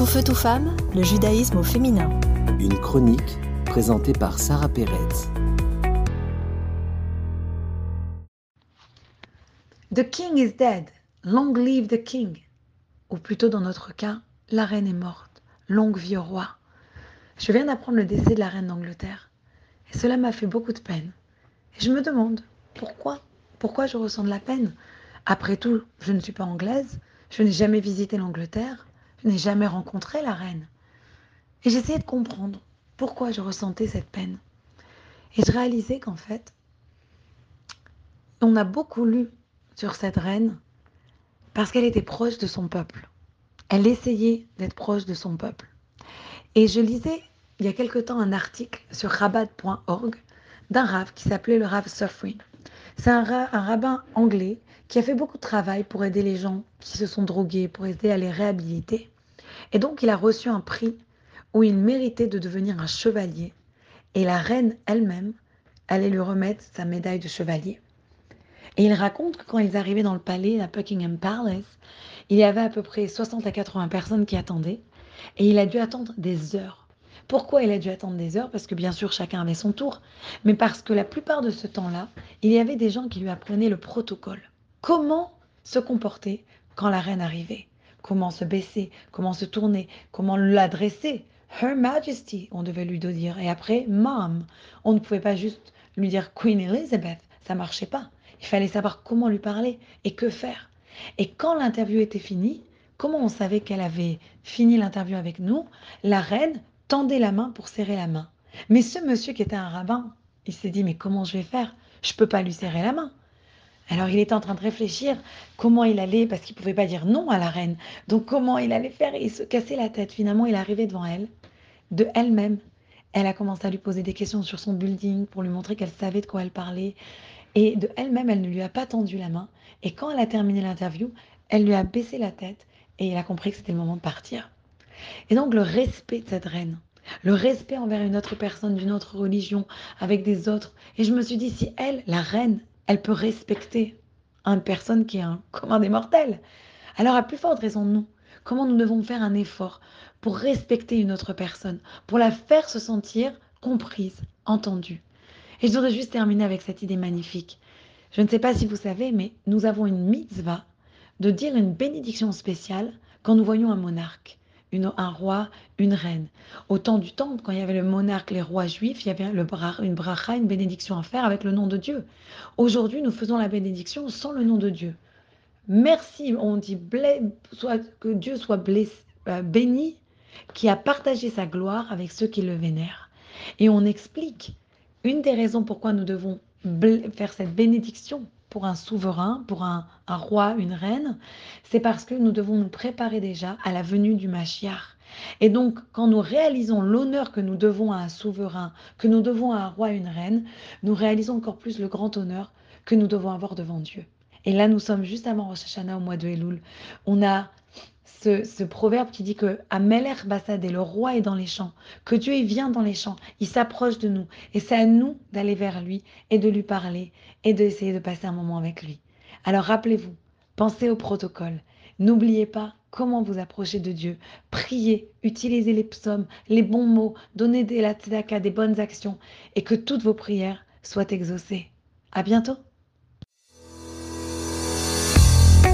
Tout feu, tout femme, le judaïsme au féminin. Une chronique présentée par Sarah Pérez. The king is dead. Long live the king. Ou plutôt dans notre cas, la reine est morte. Longue vie au roi. Je viens d'apprendre le décès de la reine d'Angleterre. Et cela m'a fait beaucoup de peine. Et je me demande pourquoi? Pourquoi je ressens de la peine? Après tout, je ne suis pas anglaise. Je n'ai jamais visité l'Angleterre. Je n'ai jamais rencontré la reine. Et j'essayais de comprendre pourquoi je ressentais cette peine. Et je réalisais qu'en fait, on a beaucoup lu sur cette reine parce qu'elle était proche de son peuple. Elle essayait d'être proche de son peuple. Et je lisais il y a quelque temps un article sur rabat.org d'un rave qui s'appelait le rave Suffering. C'est un, rabbin anglais qui a fait beaucoup de travail pour aider les gens qui se sont drogués, pour aider à les réhabiliter. Et donc, il a reçu un prix où il méritait de devenir un chevalier. Et la reine elle-même allait lui remettre sa médaille de chevalier. Et il raconte que quand ils arrivaient dans le palais, à Buckingham Palace, il y avait à peu près 60 à 80 personnes qui attendaient. Et il a dû attendre des heures. Pourquoi il a dû attendre des heures Parce que bien sûr, chacun avait son tour. Mais parce que la plupart de ce temps-là, il y avait des gens qui lui apprenaient le protocole. Comment se comporter quand la reine arrivait? Comment se baisser? Comment se tourner? Comment l'adresser? Her Majesty, on devait lui dire. Et après, Mom. On ne pouvait pas juste lui dire Queen Elizabeth. Ça marchait pas. Il fallait savoir comment lui parler et que faire. Et quand l'interview était finie, comment on savait qu'elle avait fini l'interview avec nous La reine tendait la main pour serrer la main. Mais ce monsieur qui était un rabbin, il s'est dit mais comment je vais faire? Je peux pas lui serrer la main. Alors il était en train de réfléchir comment il allait, parce qu'il ne pouvait pas dire non à la reine. Donc comment il allait faire? Et se casser la tête. Finalement, il arrivé devant elle, de elle-même. Elle a commencé à lui poser des questions sur son building pour lui montrer qu'elle savait de quoi elle parlait. Et de elle-même, elle ne lui a pas tendu la main. Et quand elle a terminé l'interview, elle lui a baissé la tête et il a compris que c'était le moment de partir. Et donc le respect de cette reine, le respect envers une autre personne d'une autre religion, avec des autres. Et je me suis dit, si elle, la reine, elle peut respecter une personne qui est un commun des mortels. Alors, à plus forte raison, nous, comment nous devons faire un effort pour respecter une autre personne, pour la faire se sentir comprise, entendue. Et je voudrais juste terminer avec cette idée magnifique. Je ne sais pas si vous savez, mais nous avons une mitzvah de dire une bénédiction spéciale quand nous voyons un monarque un roi, une reine. Au temps du temple, quand il y avait le monarque, les rois juifs, il y avait une bracha, une bénédiction à faire avec le nom de Dieu. Aujourd'hui, nous faisons la bénédiction sans le nom de Dieu. Merci, on dit soit, que Dieu soit euh, béni, qui a partagé sa gloire avec ceux qui le vénèrent. Et on explique une des raisons pourquoi nous devons faire cette bénédiction pour un souverain, pour un, roi, une reine, c'est parce que nous devons nous préparer déjà à la venue du Mashiach. Et donc, quand nous réalisons l'honneur que nous devons à un souverain, que nous devons à un roi, une reine, nous réalisons encore plus le grand honneur que nous devons avoir devant Dieu. Et là, nous sommes juste avant Rosh Hashanah au mois de Elul. On a ce, proverbe qui dit que Ameler Bassad le roi est dans les champs, que Dieu vient dans les champs, il s'approche de nous et c'est à nous d'aller vers lui et de lui parler et d'essayer de passer un moment avec lui. Alors rappelez-vous, pensez au protocole. N'oubliez pas comment vous approcher de Dieu. Priez, utilisez les psaumes, les bons mots, donnez des la des bonnes actions et que toutes vos prières soient exaucées. À bientôt.